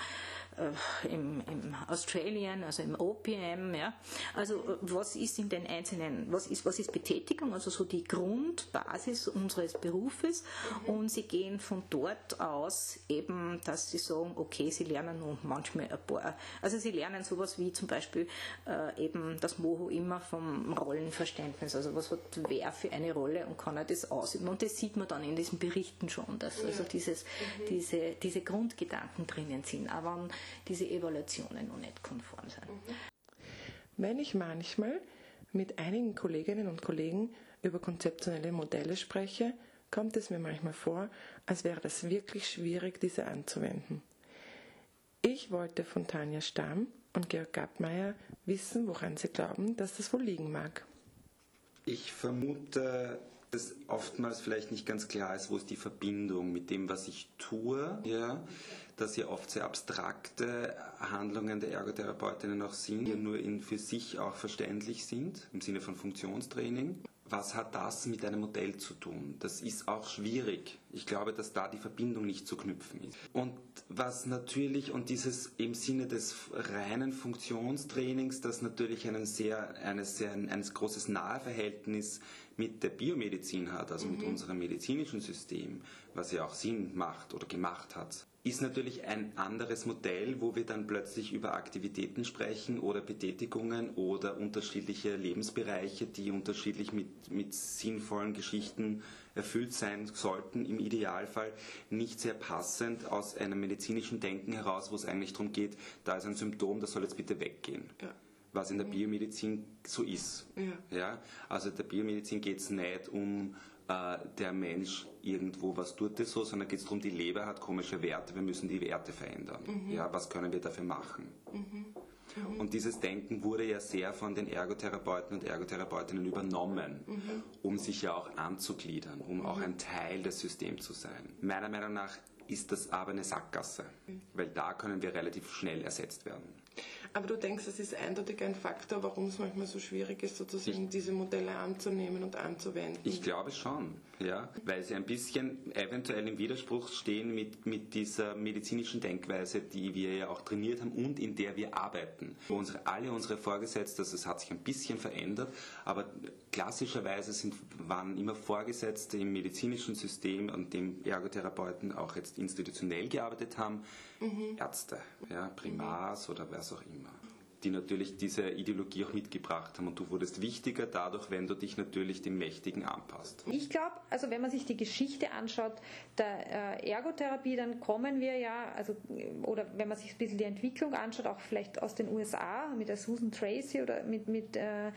äh, im, im Australian, also im OPM, ja. Also äh, was ist in den einzelnen, was ist, was ist Betätigung, also so die Grundbasis unseres Berufes und sie gehen von dort aus eben, dass sie sagen, okay, sie lernen nun manchmal ein paar, also sie lernen sowas wie zum Beispiel äh, eben das Moho immer vom Rollenverständnis, also was hat wer für eine Rolle und kann er das ausüben? Und das sieht man dann in diesen Berichten schon, dass also dieses, diese, diese Grundgedanken drinnen sind, aber diese Evaluationen noch nicht konform sind. Wenn ich manchmal mit einigen Kolleginnen und Kollegen über konzeptionelle Modelle spreche, kommt es mir manchmal vor, als wäre das wirklich schwierig, diese anzuwenden. Ich wollte von Tanja Stamm und Georg Gappmeier wissen, woran sie glauben, dass das wohl liegen mag. Ich vermute, dass oftmals vielleicht nicht ganz klar ist, wo ist die Verbindung mit dem, was ich tue, ja, dass ja oft sehr abstrakte Handlungen der Ergotherapeutinnen auch sind, die nur in für sich auch verständlich sind, im Sinne von Funktionstraining was hat das mit einem Modell zu tun? Das ist auch schwierig. Ich glaube, dass da die Verbindung nicht zu knüpfen ist. Und was natürlich, und dieses im Sinne des reinen Funktionstrainings, das natürlich einen sehr, eine sehr, ein, großes Nahverhältnis mit der Biomedizin hat, also mhm. mit unserem medizinischen System, was ja auch Sinn macht oder gemacht hat ist natürlich ein anderes Modell, wo wir dann plötzlich über Aktivitäten sprechen oder Betätigungen oder unterschiedliche Lebensbereiche, die unterschiedlich mit, mit sinnvollen Geschichten erfüllt sein sollten, im Idealfall nicht sehr passend aus einem medizinischen Denken heraus, wo es eigentlich darum geht, da ist ein Symptom, das soll jetzt bitte weggehen. Ja was in der Biomedizin so ist. Ja. ja? Also der Biomedizin geht es nicht um äh, der Mensch irgendwo was tut es so, sondern geht es darum, die Leber hat komische Werte, wir müssen die Werte verändern. Mhm. Ja, was können wir dafür machen? Mhm. Mhm. Und dieses Denken wurde ja sehr von den Ergotherapeuten und Ergotherapeutinnen übernommen, mhm. um sich ja auch anzugliedern, um auch mhm. ein Teil des Systems zu sein. Meiner Meinung nach ist das aber eine Sackgasse, mhm. weil da können wir relativ schnell ersetzt werden. Aber du denkst, es ist eindeutig ein Faktor, warum es manchmal so schwierig ist, sozusagen ich, diese Modelle anzunehmen und anzuwenden? Ich glaube schon, ja, weil sie ein bisschen eventuell im Widerspruch stehen mit, mit dieser medizinischen Denkweise, die wir ja auch trainiert haben und in der wir arbeiten. Unsere, alle unsere Vorgesetzte, das hat sich ein bisschen verändert, aber klassischerweise sind, waren immer Vorgesetzte im medizinischen System, an dem Ergotherapeuten auch jetzt institutionell gearbeitet haben, mhm. Ärzte, ja, Primars oder was auch immer die natürlich diese Ideologie auch mitgebracht haben. Und du wurdest wichtiger dadurch, wenn du dich natürlich dem Mächtigen anpasst. Ich glaube, also wenn man sich die Geschichte anschaut, der äh, Ergotherapie, dann kommen wir ja, also oder wenn man sich ein bisschen die Entwicklung anschaut, auch vielleicht aus den USA mit der Susan Tracy oder mit, mit äh,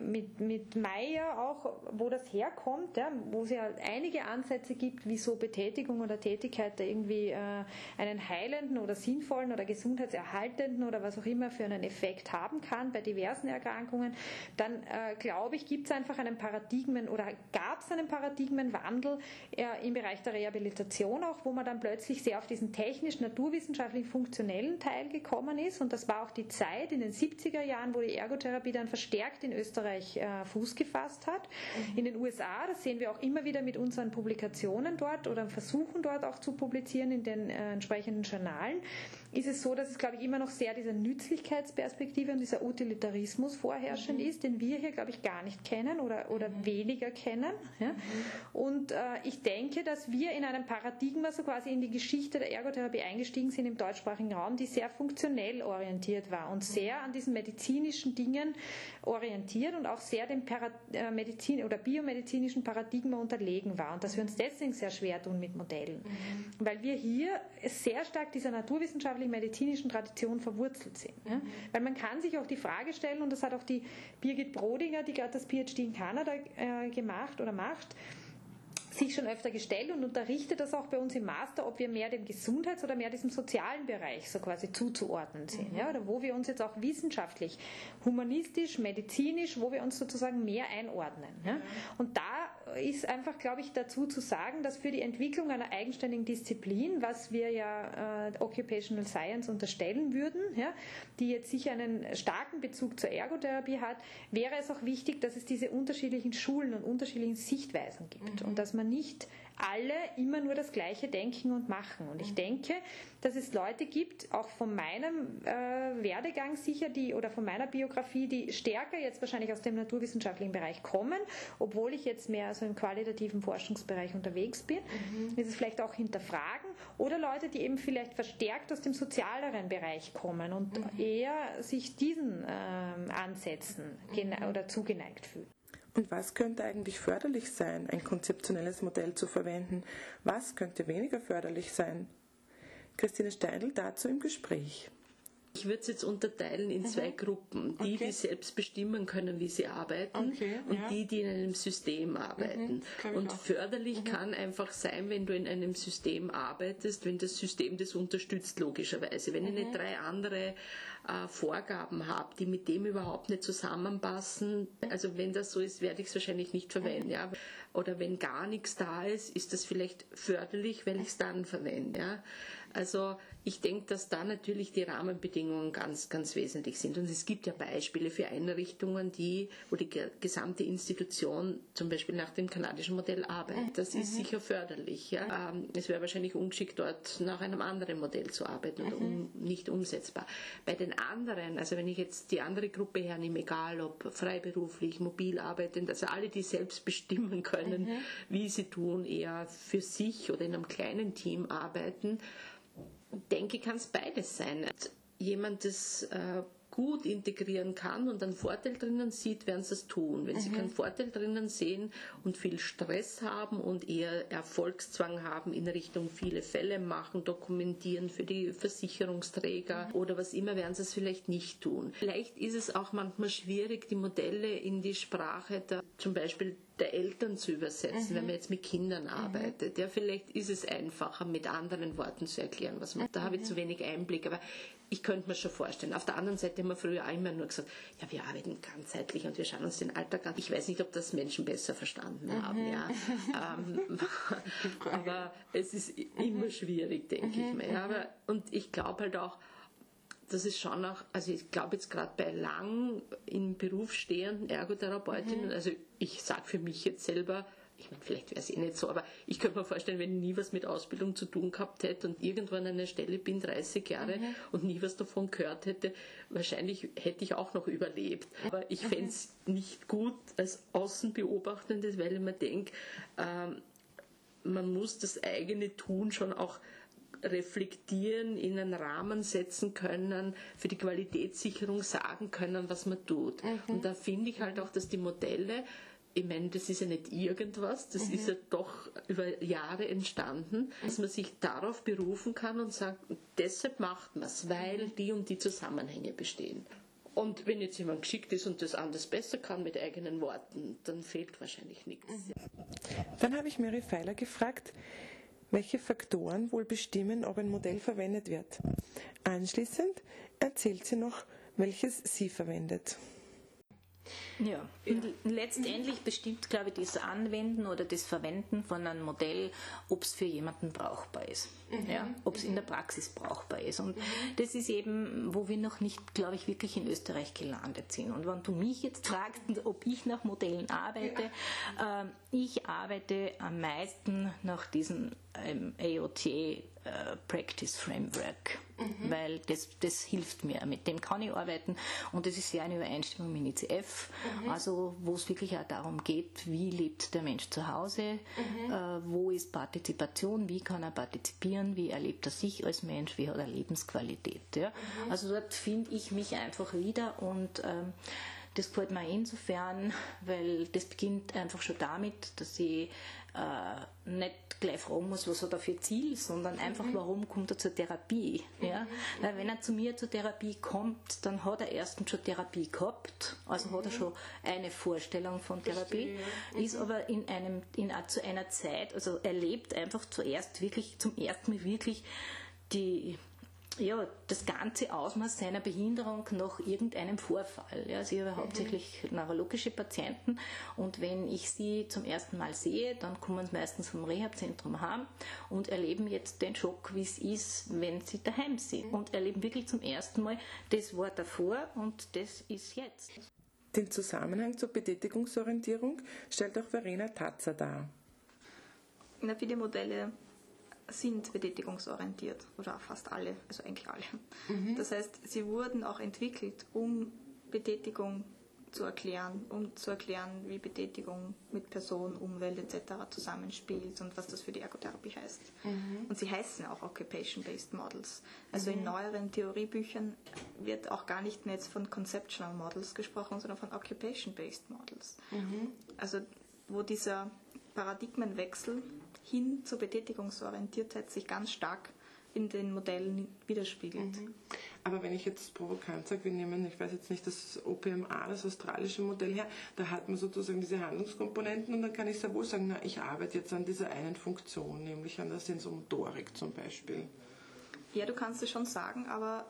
mit, mit Meyer auch, wo das herkommt, ja, wo es ja einige Ansätze gibt, wie so Betätigung oder Tätigkeit irgendwie äh, einen heilenden oder sinnvollen oder gesundheitserhaltenden oder was auch immer für einen Effekt haben kann bei diversen Erkrankungen, dann äh, glaube ich, gibt es einfach einen Paradigmen oder gab es einen Paradigmenwandel äh, im Bereich der Rehabilitation auch, wo man dann plötzlich sehr auf diesen technisch, naturwissenschaftlich funktionellen Teil gekommen ist und das war auch die Zeit in den 70er Jahren, wo die Ergotherapie dann verstärkt in Österreich Österreich äh, Fuß gefasst hat. Mhm. In den USA, das sehen wir auch immer wieder mit unseren Publikationen dort oder versuchen dort auch zu publizieren in den äh, entsprechenden Journalen, ist es so, dass es, glaube ich, immer noch sehr diese Nützlichkeitsperspektive und dieser Utilitarismus vorherrschend mhm. ist, den wir hier, glaube ich, gar nicht kennen oder, oder mhm. weniger kennen. Ja? Mhm. Und äh, ich denke, dass wir in einem Paradigma so quasi in die Geschichte der Ergotherapie eingestiegen sind im deutschsprachigen Raum, die sehr funktionell orientiert war und sehr an diesen medizinischen Dingen orientiert und auch sehr dem Para äh, Medizin oder biomedizinischen Paradigma unterlegen war und dass wir uns deswegen sehr schwer tun mit Modellen, mhm. weil wir hier sehr stark dieser naturwissenschaftlichen wissenschaftlich-medizinischen Tradition verwurzelt sind. Ja? Weil man kann sich auch die Frage stellen, und das hat auch die Birgit Brodinger, die gerade das PhD in Kanada äh, gemacht oder macht, sich schon öfter gestellt und unterrichtet das auch bei uns im Master, ob wir mehr dem Gesundheits- oder mehr diesem sozialen Bereich so quasi zuzuordnen sind. Mhm. Ja, oder wo wir uns jetzt auch wissenschaftlich, humanistisch, medizinisch, wo wir uns sozusagen mehr einordnen. Ja. Und da ist einfach, glaube ich, dazu zu sagen, dass für die Entwicklung einer eigenständigen Disziplin, was wir ja äh, Occupational Science unterstellen würden, ja, die jetzt sicher einen starken Bezug zur Ergotherapie hat, wäre es auch wichtig, dass es diese unterschiedlichen Schulen und unterschiedlichen Sichtweisen gibt mhm. und dass man man nicht alle immer nur das Gleiche denken und machen. Und ich mhm. denke, dass es Leute gibt, auch von meinem äh, Werdegang sicher, die oder von meiner Biografie, die stärker jetzt wahrscheinlich aus dem naturwissenschaftlichen Bereich kommen, obwohl ich jetzt mehr so im qualitativen Forschungsbereich unterwegs bin. Mhm. Ist es vielleicht auch hinterfragen oder Leute, die eben vielleicht verstärkt aus dem sozialeren Bereich kommen und mhm. eher sich diesen ähm, Ansätzen mhm. oder zugeneigt fühlen. Und was könnte eigentlich förderlich sein, ein konzeptionelles Modell zu verwenden? Was könnte weniger förderlich sein? Christine Steindl dazu im Gespräch. Ich würde es jetzt unterteilen in zwei Mhm. Gruppen. Die, Okay. die selbst bestimmen können, wie sie arbeiten Okay, und ja. die, die in einem System arbeiten. glaub ich und förderlich kann einfach sein, wenn du in einem System arbeitest, wenn das System das unterstützt, logischerweise. Wenn ich nicht drei andere äh, Vorgaben habe, die mit dem überhaupt nicht zusammenpassen, also wenn das so ist, werde ich es wahrscheinlich nicht verwenden. Ja? Oder wenn gar nichts da ist, ist das vielleicht förderlich, weil ich es dann verwende. Ja? Also ich denke, dass da natürlich die Rahmenbedingungen ganz, ganz wesentlich sind. Und es gibt ja Beispiele für Einrichtungen, die, wo die ge- gesamte Institution zum Beispiel nach dem kanadischen Modell arbeitet. Das ist sicher förderlich. Ja? Ähm, es wäre wahrscheinlich ungeschickt, dort nach einem anderen Modell zu arbeiten oder um, nicht umsetzbar. Bei den anderen, also wenn ich jetzt die andere Gruppe hernehme, egal ob freiberuflich, mobil arbeitend, also alle, die selbst bestimmen können, wie sie tun, eher für sich oder in einem kleinen Team arbeiten, denke, kann es beides sein. Jemand, das äh, gut integrieren kann und einen Vorteil drinnen sieht, werden sie es tun. Wenn sie keinen Vorteil drinnen sehen und viel Stress haben und eher Erfolgszwang haben in Richtung viele Fälle machen, dokumentieren für die Versicherungsträger oder was immer, werden sie es vielleicht nicht tun. Vielleicht ist es auch manchmal schwierig, die Modelle in die Sprache der, zum Beispiel der Eltern zu übersetzen, wenn man jetzt mit Kindern arbeitet. Ja, vielleicht ist es einfacher, mit anderen Worten zu erklären, was man. Da habe ich zu wenig Einblick, aber ich könnte mir schon vorstellen. Auf der anderen Seite haben wir früher auch immer nur gesagt, ja, wir arbeiten ganzheitlich und wir schauen uns den Alltag an. Ich weiß nicht, ob das Menschen besser verstanden haben, ja. Ähm, aber es ist immer schwierig, denke ich mir. Ja, aber, und ich glaube halt auch, das ist schon auch, also ich glaube jetzt gerade bei lang im Beruf stehenden Ergotherapeutinnen, also ich sage für mich jetzt selber, ich meine, vielleicht wäre es eh nicht so, aber ich könnte mir vorstellen, wenn ich nie was mit Ausbildung zu tun gehabt hätte und irgendwo an einer Stelle bin, 30 Jahre, und nie was davon gehört hätte, wahrscheinlich hätte ich auch noch überlebt. Aber ich fände es nicht gut als Außenbeobachtendes, weil ich mir denke, ähm, man muss das eigene Tun schon auch reflektieren, in einen Rahmen setzen können, für die Qualitätssicherung sagen können, was man tut. Und da finde ich halt auch, dass die Modelle, ich meine, das ist ja nicht irgendwas, das ist ja doch über Jahre entstanden, dass man sich darauf berufen kann und sagt, deshalb macht man es, weil die und die Zusammenhänge bestehen. Und wenn jetzt jemand geschickt ist und das anders besser kann mit eigenen Worten, dann fehlt wahrscheinlich nichts. Dann habe ich Mary Feiler gefragt, welche Faktoren wohl bestimmen, ob ein Modell verwendet wird. Anschließend erzählt sie noch, welches sie verwendet. Ja, und letztendlich bestimmt, glaube ich, das Anwenden oder das Verwenden von einem Modell, ob es für jemanden brauchbar ist. Ja, ob es in der Praxis brauchbar ist. Und das ist eben, wo wir noch nicht, glaube ich, wirklich in Österreich gelandet sind. Und wenn du mich jetzt fragst, ob ich nach Modellen arbeite, ähm, ich arbeite am meisten nach diesem ähm, AOT äh, Practice Framework, weil das, das hilft mir. Mit dem kann ich arbeiten und das ist sehr eine Übereinstimmung mit ICF, also wo es wirklich auch darum geht, wie lebt der Mensch zu Hause, äh, wo ist Partizipation, wie kann er partizipieren, wie erlebt er sich als Mensch, wie hat er Lebensqualität. Ja? Also dort finde ich mich einfach wieder und ähm, das gefällt mir insofern, weil das beginnt einfach schon damit, dass ich äh, nicht gleich fragen muss, was hat er für Ziel, sondern einfach, warum kommt er zur Therapie. Ja? Weil wenn er zu mir zur Therapie kommt, dann hat er erstens schon Therapie gehabt, also hat er schon eine Vorstellung von Therapie, ist aber in einem, in, zu einer Zeit, also er lebt einfach zuerst wirklich, zum ersten Mal wirklich die ja, das ganze Ausmaß seiner Behinderung nach irgendeinem Vorfall. Ja, also ich habe hauptsächlich neurologische Patienten und wenn ich sie zum ersten Mal sehe, dann kommen sie meistens vom Rehabzentrum heim und erleben jetzt den Schock, wie es ist, wenn sie daheim sind und erleben wirklich zum ersten Mal, das war davor und das ist jetzt. Den Zusammenhang zur Betätigungsorientierung stellt auch Verena Tatzer dar. Na, viele Modelle sind betätigungsorientiert oder fast alle, also eigentlich alle. Das heißt, sie wurden auch entwickelt, um Betätigung zu erklären, um zu erklären, wie Betätigung mit Person, Umwelt etc. zusammenspielt und was das für die Ergotherapie heißt. Und sie heißen auch Occupation-Based Models. Also in neueren Theoriebüchern wird auch gar nicht mehr jetzt von Conceptual Models gesprochen, sondern von Occupation-Based Models. Also wo dieser Paradigmenwechsel hin zur Betätigungsorientiertheit sich ganz stark in den Modellen widerspiegelt. Aber wenn ich jetzt provokant sage, wir nehmen, ich weiß jetzt nicht, das OPMA, das australische Modell her, da hat man sozusagen diese Handlungskomponenten und dann kann ich sehr wohl sagen, na, ich arbeite jetzt an dieser einen Funktion, nämlich an der Sensomotorik zum Beispiel. Ja, du kannst es schon sagen, aber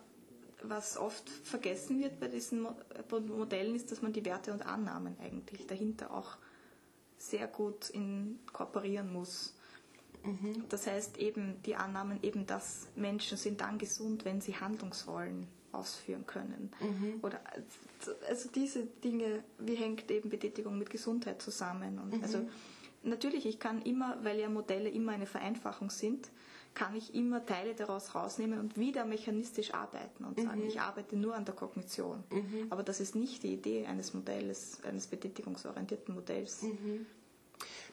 was oft vergessen wird bei diesen Modellen ist, dass man die Werte und Annahmen eigentlich dahinter auch sehr gut inkorporieren muss. Mhm. Das heißt eben die Annahmen eben, dass Menschen sind dann gesund, wenn sie Handlungsrollen ausführen können. Mhm. Oder also diese Dinge, wie hängt eben Betätigung mit Gesundheit zusammen? Und mhm. also natürlich, ich kann immer, weil ja Modelle immer eine Vereinfachung sind, kann ich immer Teile daraus rausnehmen und wieder mechanistisch arbeiten und sagen, mhm. ich arbeite nur an der Kognition. Mhm. Aber das ist nicht die Idee eines Modells, eines betätigungsorientierten Modells. Mhm.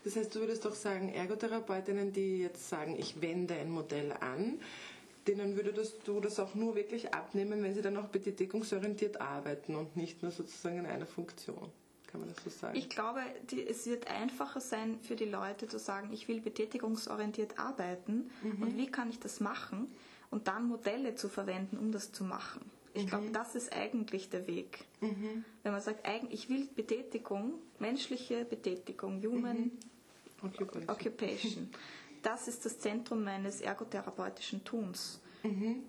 Das heißt, du würdest doch sagen, Ergotherapeutinnen, die jetzt sagen, ich wende ein Modell an, denen würdest du das auch nur wirklich abnehmen, wenn sie dann auch betätigungsorientiert arbeiten und nicht nur sozusagen in einer Funktion. Kann man das so sagen? Ich glaube, die, es wird einfacher sein für die Leute zu sagen, ich will betätigungsorientiert arbeiten mhm. und wie kann ich das machen und dann Modelle zu verwenden, um das zu machen. Ich glaube, mhm. das ist eigentlich der Weg. Mhm. Wenn man sagt, ich will Betätigung, menschliche Betätigung, Human mhm. Occupation. Occupation. Das ist das Zentrum meines ergotherapeutischen Tuns. Mhm.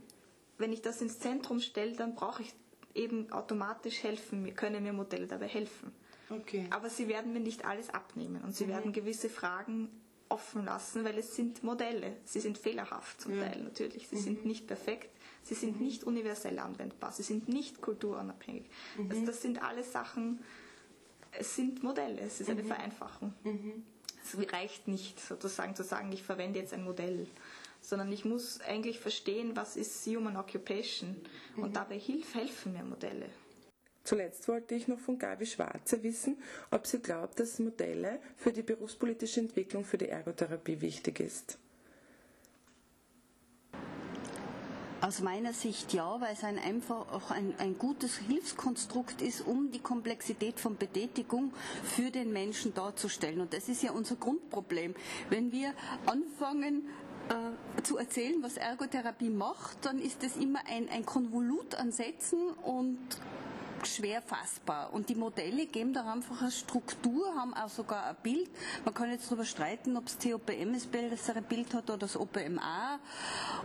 Wenn ich das ins Zentrum stelle, dann brauche ich eben automatisch helfen, können mir Modelle dabei helfen. Okay. Aber sie werden mir nicht alles abnehmen und sie mhm. werden gewisse Fragen offen lassen, weil es sind Modelle. Sie sind fehlerhaft zum ja. Teil natürlich. Sie mhm. sind nicht perfekt. Sie sind mhm. nicht universell anwendbar. Sie sind nicht kulturunabhängig. Mhm. Also das sind alles Sachen, es sind Modelle. Es ist eine mhm. Vereinfachung. Mhm. Es reicht nicht sozusagen zu sagen, ich verwende jetzt ein Modell sondern ich muss eigentlich verstehen, was ist Human Occupation und dabei hilf, helfen mir Modelle. Zuletzt wollte ich noch von Gabi Schwarze wissen, ob sie glaubt, dass Modelle für die berufspolitische Entwicklung für die Ergotherapie wichtig ist. Aus meiner Sicht ja, weil es ein einfach auch ein, ein gutes Hilfskonstrukt ist, um die Komplexität von Betätigung für den Menschen darzustellen. Und das ist ja unser Grundproblem. Wenn wir anfangen, äh, zu erzählen, was Ergotherapie macht, dann ist das immer ein, ein Konvolut an Sätzen und schwer fassbar. Und die Modelle geben da einfach eine Struktur, haben auch sogar ein Bild. Man kann jetzt darüber streiten, ob das COPM das bessere Bild hat oder das OPMA.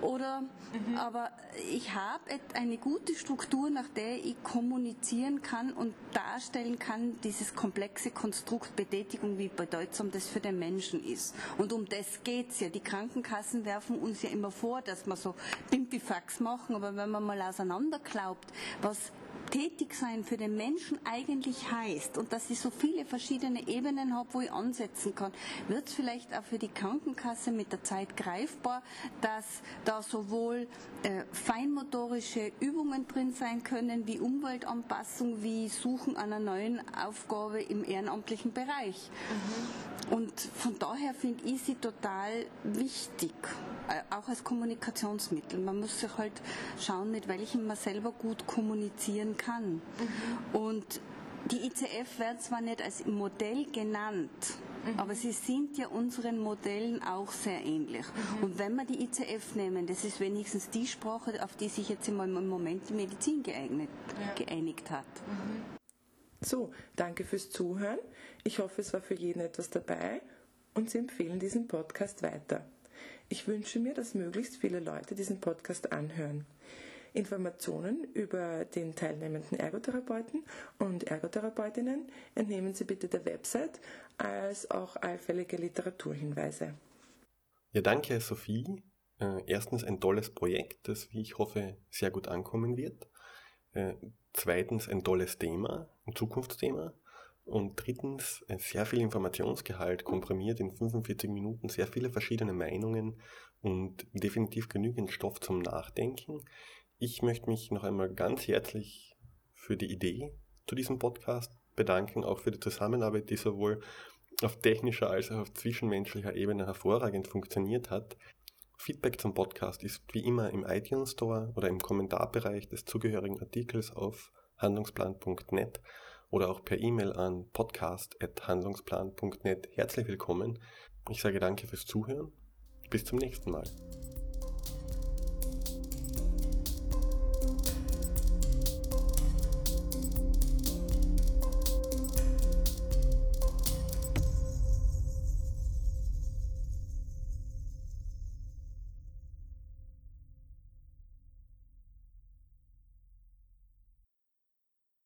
Oder, mhm. aber ich habe eine gute Struktur, nach der ich kommunizieren kann und darstellen kann, dieses komplexe Konstrukt Betätigung, wie bedeutsam das für den Menschen ist. Und um das geht es ja. Die Krankenkassen werfen uns ja immer vor, dass wir so Pimpifax machen, aber wenn man mal auseinanderklaubt, was tätig sein für den Menschen eigentlich heißt und dass ich so viele verschiedene Ebenen habe, wo ich ansetzen kann, wird es vielleicht auch für die Krankenkasse mit der Zeit greifbar, dass da sowohl äh, feinmotorische Übungen drin sein können, wie Umweltanpassung, wie Suchen einer neuen Aufgabe im ehrenamtlichen Bereich. Mhm. Und von daher finde ich sie total wichtig, äh, auch als Kommunikationsmittel. Man muss sich halt schauen, mit welchem man selber gut kommunizieren kann. Mhm. Und die ICF werden zwar nicht als Modell genannt, mhm. aber sie sind ja unseren Modellen auch sehr ähnlich. Mhm. Und wenn wir die ICF nehmen, das ist wenigstens die Sprache, auf die sich jetzt im Moment die Medizin geeignet, ja. geeinigt hat. Mhm. So, danke fürs Zuhören. Ich hoffe, es war für jeden etwas dabei und Sie empfehlen diesen Podcast weiter. Ich wünsche mir, dass möglichst viele Leute diesen Podcast anhören. Informationen über den teilnehmenden Ergotherapeuten und Ergotherapeutinnen entnehmen Sie bitte der Website als auch allfällige Literaturhinweise. Ja, danke Sophie. Äh, erstens ein tolles Projekt, das, wie ich hoffe, sehr gut ankommen wird. Äh, zweitens ein tolles Thema, ein Zukunftsthema. Und drittens, sehr viel Informationsgehalt, komprimiert in 45 Minuten, sehr viele verschiedene Meinungen und definitiv genügend Stoff zum Nachdenken. Ich möchte mich noch einmal ganz herzlich für die Idee zu diesem Podcast bedanken, auch für die Zusammenarbeit, die sowohl auf technischer als auch auf zwischenmenschlicher Ebene hervorragend funktioniert hat. Feedback zum Podcast ist wie immer im iTunes Store oder im Kommentarbereich des zugehörigen Artikels auf handlungsplan.net oder auch per E-Mail an podcast.handlungsplan.net herzlich willkommen. Ich sage danke fürs Zuhören. Bis zum nächsten Mal.